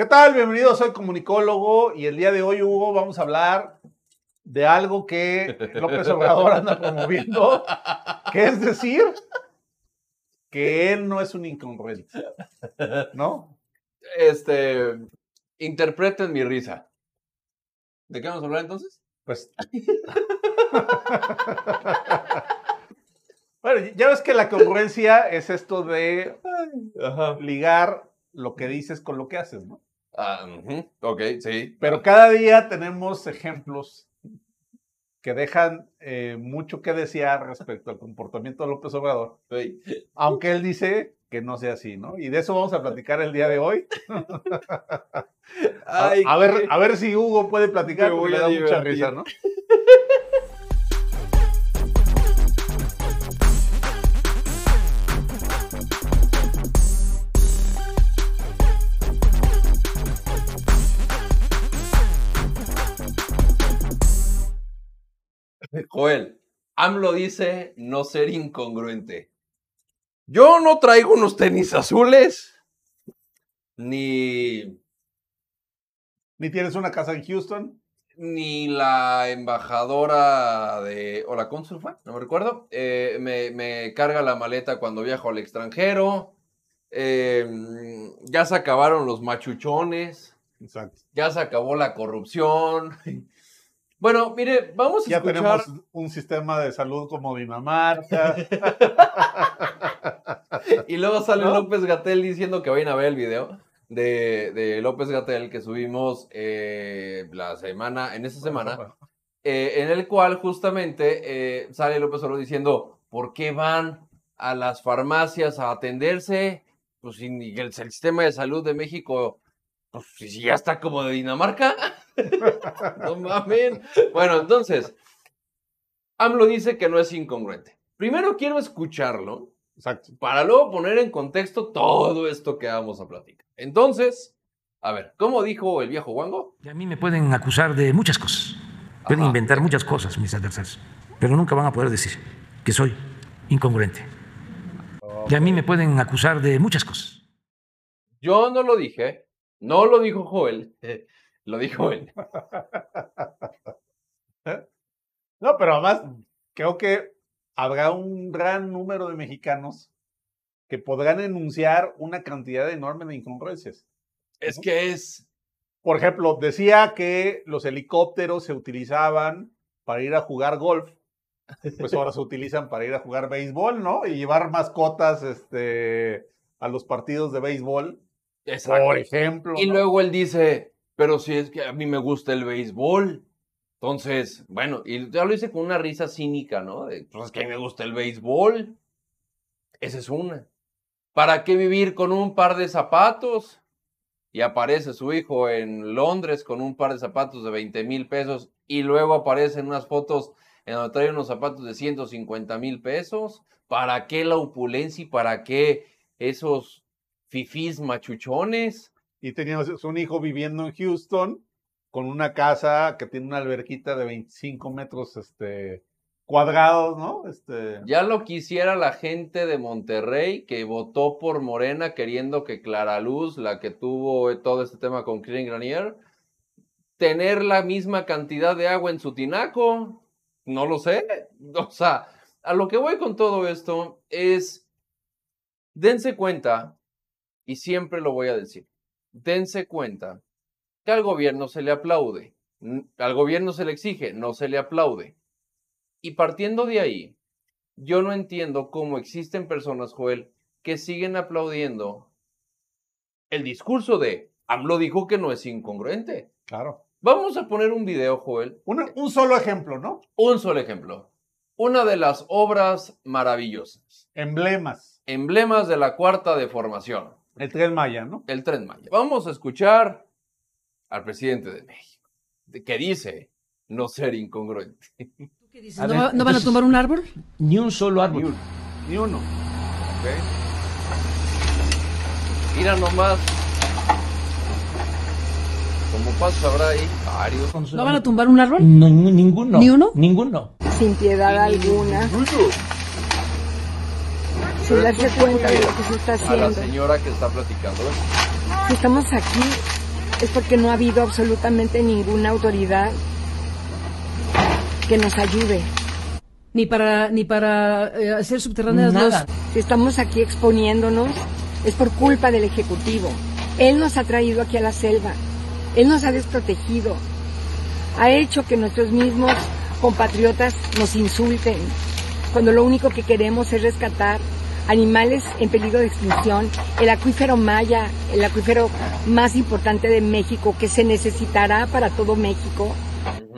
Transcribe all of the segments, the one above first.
¿Qué tal? Bienvenido, soy comunicólogo y el día de hoy, Hugo, vamos a hablar de algo que López Obrador anda promoviendo, que es decir, que él no es un incongruente, ¿no? Este, interpreten mi risa. ¿De qué vamos a hablar entonces? Pues. bueno, ya ves que la congruencia es esto de ligar lo que dices con lo que haces, ¿no? Ah, ujú, Ok, sí. Pero cada día tenemos ejemplos que dejan eh, mucho que desear respecto al comportamiento de López Obrador, Sí. aunque él dice que no sea así, ¿no? Y de eso vamos a platicar el día de hoy. A, Ay, a ver, a ver si Hugo puede platicar, porque le da mucha risa, ¿no? Joel, AMLO dice no ser incongruente. Yo no traigo unos tenis azules, ni, Ni tienes una casa en Houston. ni la embajadora de, o la cónsul fue, no me recuerdo, eh, me, me carga la maleta cuando viajo al extranjero. eh, ya se acabaron los machuchones. Exacto. Ya se acabó la corrupción. Bueno, mire, vamos a Ya escuchar. tenemos un sistema de salud como Dinamarca. Y luego sale ¿No? López Gatel diciendo que vayan a ver el video de, de López Gatel que subimos eh, la semana, en esa semana, eh, en el cual justamente eh, sale López Obrador diciendo, ¿por qué van a las farmacias a atenderse? Pues el sistema de salud de México, pues si ya está como de Dinamarca. no mamen. Bueno, entonces, AMLO dice que no es incongruente. Primero quiero escucharlo Exacto. para luego poner en contexto todo esto que vamos a platicar. Entonces, a ver, ¿cómo dijo el viejo Wango? Y a mí me pueden acusar de muchas cosas. Pueden Ajá. inventar muchas cosas mis adversarios. Pero nunca van a poder decir que soy incongruente. Y a mí me pueden acusar de muchas cosas. Yo no lo dije, no lo dijo Joel, lo dijo él. No, pero además creo que habrá un gran número de mexicanos que podrán enunciar una cantidad enorme de incongruencias. Es que es... Por ejemplo, decía que los helicópteros se utilizaban para ir a jugar golf, pues ahora se utilizan para ir a jugar béisbol, ¿no? Y llevar mascotas este, a los partidos de béisbol, Exacto. por ejemplo. Y ¿no? luego él dice, pero si es que a mí me gusta el béisbol. Entonces, bueno, y ya lo hice con una risa cínica, ¿no? De, pues es que a mí me gusta el béisbol. Esa es una. ¿Para qué vivir con un par de zapatos? Y aparece su hijo en Londres con un par de zapatos de 20 mil pesos y luego aparecen unas fotos en donde trae unos zapatos de 150 mil pesos. ¿Para qué la opulencia y para qué esos fifís machuchones? Y teníamos un hijo viviendo en Houston con una casa que tiene una alberquita de 25 metros este, cuadrados, ¿no? Este, Ya lo quisiera la gente de Monterrey que votó por Morena queriendo que Clara Luz, la que tuvo todo este tema con Kirin Granier, tener la misma cantidad de agua en su tinaco. No lo sé. O sea, a lo que voy con todo esto es, dense cuenta, y siempre lo voy a decir, dense cuenta que al gobierno se le aplaude, al gobierno se le exige, no se le aplaude. Y partiendo de ahí, yo no entiendo cómo existen personas, Joel, que siguen aplaudiendo el discurso de AMLO dijo que no es incongruente. claro. Vamos a poner un video, Joel. Una- un solo ejemplo, ¿no? Un solo ejemplo. Una de las obras maravillosas. Emblemas. Emblemas de la cuarta deformación. El tren Maya, ¿no? El tren Maya. Vamos a escuchar al presidente de México, de- que dice no ser incongruente. ¿Qué dices? ¿No, ver, va- no van a tumbar un árbol? Ni un solo árbol. Ni uno. Ni uno. ¿ok? Mira nomás. Como pasos habrá ahí varios. ¿No van a tumbar un árbol? No, ni- ninguno. ¿Ni uno? Ninguno. sin piedad alguna, sin darse cuenta de lo que se está A la haciendo. señora que está platicando. Si estamos aquí es porque no ha habido absolutamente ninguna autoridad que nos ayude. Ni para, ni para eh, hacer subterráneas Nada. los... Si estamos aquí exponiéndonos, es por culpa del Ejecutivo. Él nos ha traído aquí a la selva. Él nos ha desprotegido. Ha hecho que nuestros mismos compatriotas nos insulten, cuando lo único que queremos es rescatar animales en peligro de extinción, el acuífero Maya, el acuífero más importante de México, que se necesitará para todo México.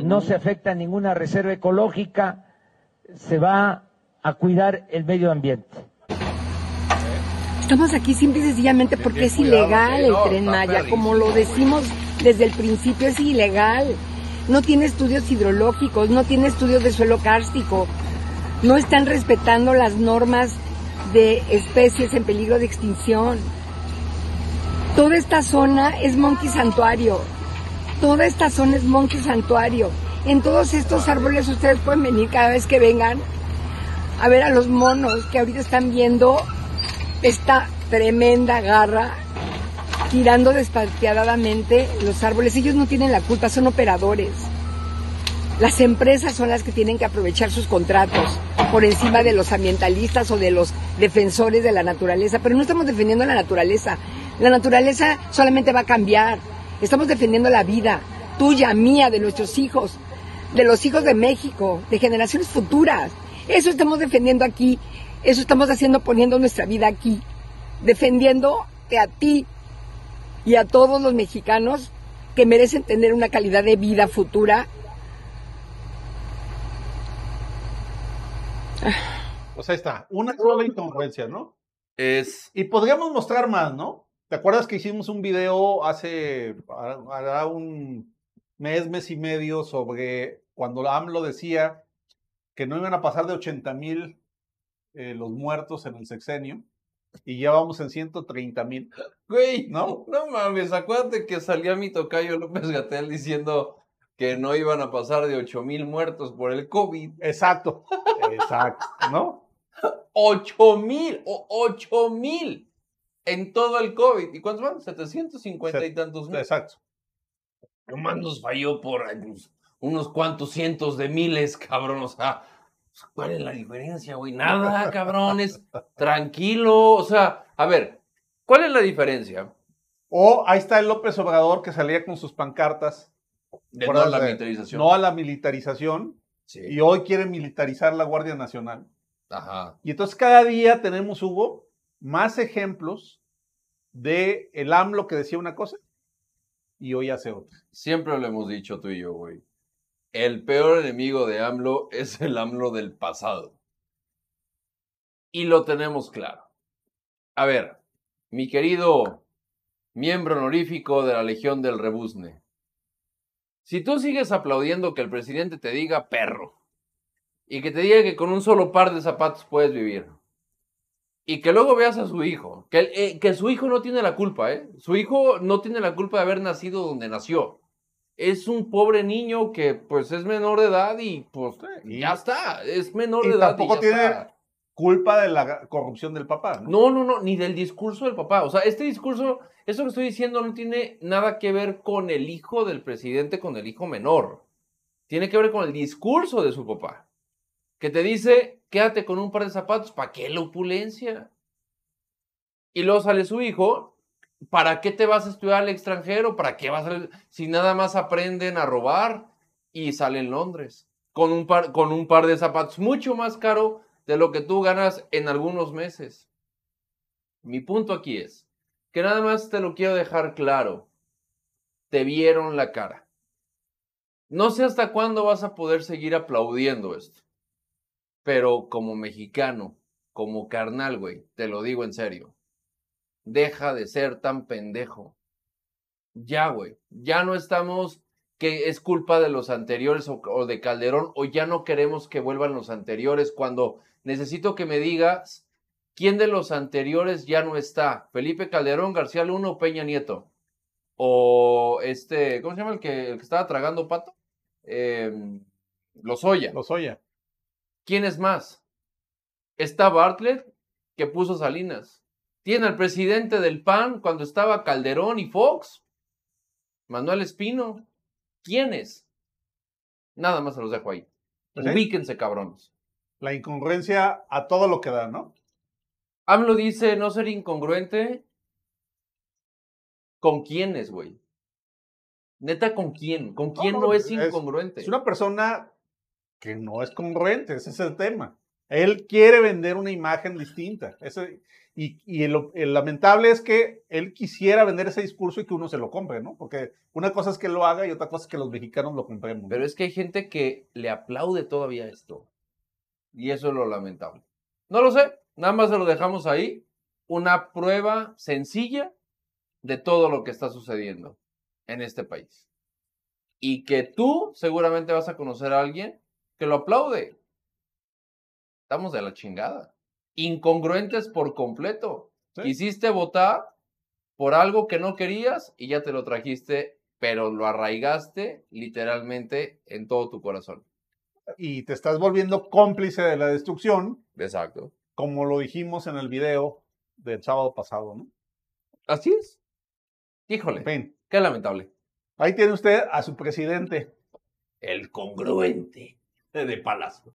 No se afecta ninguna reserva ecológica, se va a cuidar el medio ambiente. Estamos aquí simple y sencillamente porque es ilegal el tren Maya, como lo decimos desde el principio, es ilegal. No tiene estudios hidrológicos, no tiene estudios de suelo kárstico, no están respetando las normas de especies en peligro de extinción. Toda esta zona es Monkey Santuario. Toda esta zona es Monkey Santuario. En todos estos árboles ustedes pueden venir cada vez que vengan a ver a los monos que ahorita están viendo esta tremenda garra tirando despateadamente los árboles. Ellos no tienen la culpa, son operadores. Las empresas son las que tienen que aprovechar sus contratos por encima de los ambientalistas o de los defensores de la naturaleza. Pero no estamos defendiendo la naturaleza. La naturaleza solamente va a cambiar. Estamos defendiendo la vida tuya, mía, de nuestros hijos, de los hijos de México, de generaciones futuras. Eso estamos defendiendo aquí. Eso estamos haciendo poniendo nuestra vida aquí. Defendiéndote a ti y a todos los mexicanos que merecen tener una calidad de vida futura Pues ahí está, una sola incongruencia, ¿no? Es. Y podríamos mostrar más, ¿no? ¿Te acuerdas que hicimos un video hace hará un mes, mes y medio sobre cuando la AMLO decía que no iban a pasar de 80 mil eh, los muertos en el sexenio y ya vamos en 130 mil? Güey, ¿No? no, no mames, acuérdate que salía mi tocayo López Gatel diciendo que no iban a pasar de 8 mil muertos por el COVID. Exacto, exacto, ¿no? 8 mil, o 8 mil en todo el COVID. ¿Y cuántos van? 750 y Set- tantos mil. Exacto. Nomás nos falló por pues, unos cuantos cientos de miles, cabrón. O sea, ¿cuál es la diferencia, güey? Nada, cabrones. Tranquilo. O sea, a ver, ¿cuál es la diferencia O ahí está el López Obrador que salía con sus pancartas. de no a la militarización? No a la militarización. Sí. Y hoy quiere militarizar la Guardia Nacional. Ajá. Y entonces cada día tenemos, Hugo, más ejemplos de el AMLO que decía una cosa y hoy hace otra. Siempre lo hemos dicho tú y yo, güey. El peor enemigo de AMLO es el AMLO del pasado. Y lo tenemos claro. A ver, mi querido miembro honorífico de la Legión del Rebuzne. Si tú sigues aplaudiendo que el presidente te diga perro y que te diga que con un solo par de zapatos puedes vivir y que luego veas a su hijo, que, eh, que su hijo no tiene la culpa, ¿eh? Su hijo no tiene la culpa de haber nacido donde nació. Es un pobre niño que pues es menor de edad y pues ya está, es menor y de edad. tampoco y ya tiene- está. Culpa de la corrupción del papá. ¿no? No, no, no, ni del discurso del papá. O sea, este discurso, eso que estoy diciendo no tiene nada que ver con el hijo del presidente, con el hijo menor. Tiene que ver con el discurso de su papá. Que te dice, quédate con un par de zapatos, ¿para qué la opulencia? Y luego sale su hijo, ¿para qué te vas a estudiar al extranjero? ¿Para qué vas a... Si nada más aprenden a robar y sale en Londres. Con un par, con un par de zapatos mucho más caro de lo que tú ganas en algunos meses. Mi punto aquí es que nada más te lo quiero dejar claro. Te vieron la cara. No sé hasta cuándo vas a poder seguir aplaudiendo esto. Pero como mexicano, como carnal, güey, te lo digo en serio. Deja de ser tan pendejo. Ya, güey. Ya no estamos que es culpa de los anteriores o, de Calderón o ya no queremos que vuelvan los anteriores cuando necesito que me digas quién de los anteriores ya no está. Felipe Calderón, García Luna o Peña Nieto. O este, ¿cómo se llama el que, el que estaba tragando pato? Eh, Lozoya. Los oye. ¿Quién es más? Está Bartlett, que puso Salinas. Tiene al presidente del PAN cuando estaba Calderón y Fox. Manuel Espino. ¿Quiénes? Nada más se los dejo ahí. Sí. Ubíquense, cabrones. La incongruencia a todo lo que da, ¿no? AMLO dice no ser incongruente. ¿Con quiénes, güey? Neta, ¿con quién? ¿Con quién no, no, es es- incongruente? Es una persona que no es congruente, ese es el tema. Él quiere vender una imagen distinta. Ese- y y el, el lamentable es que él quisiera vender ese discurso y que uno se lo compre, ¿no? Porque una cosa es que lo haga y otra cosa es que los mexicanos lo compremos. Pero es que hay gente que le aplaude todavía esto. Y eso es lo lamentable. No lo sé, nada más se lo dejamos ahí. Una prueba sencilla de todo lo que está sucediendo en este país. Y que tú seguramente vas a conocer a alguien que lo aplaude. Estamos de la chingada. Incongruentes por completo. Sí. Quisiste votar por algo que no querías y ya te lo trajiste, pero lo arraigaste literalmente en todo tu corazón. Y te estás volviendo cómplice de la destrucción, Exacto. como lo dijimos en el video del sábado pasado, ¿no? Así es. Híjole, qué lamentable. ahí tiene usted a su presidente. El congruente de Palacio.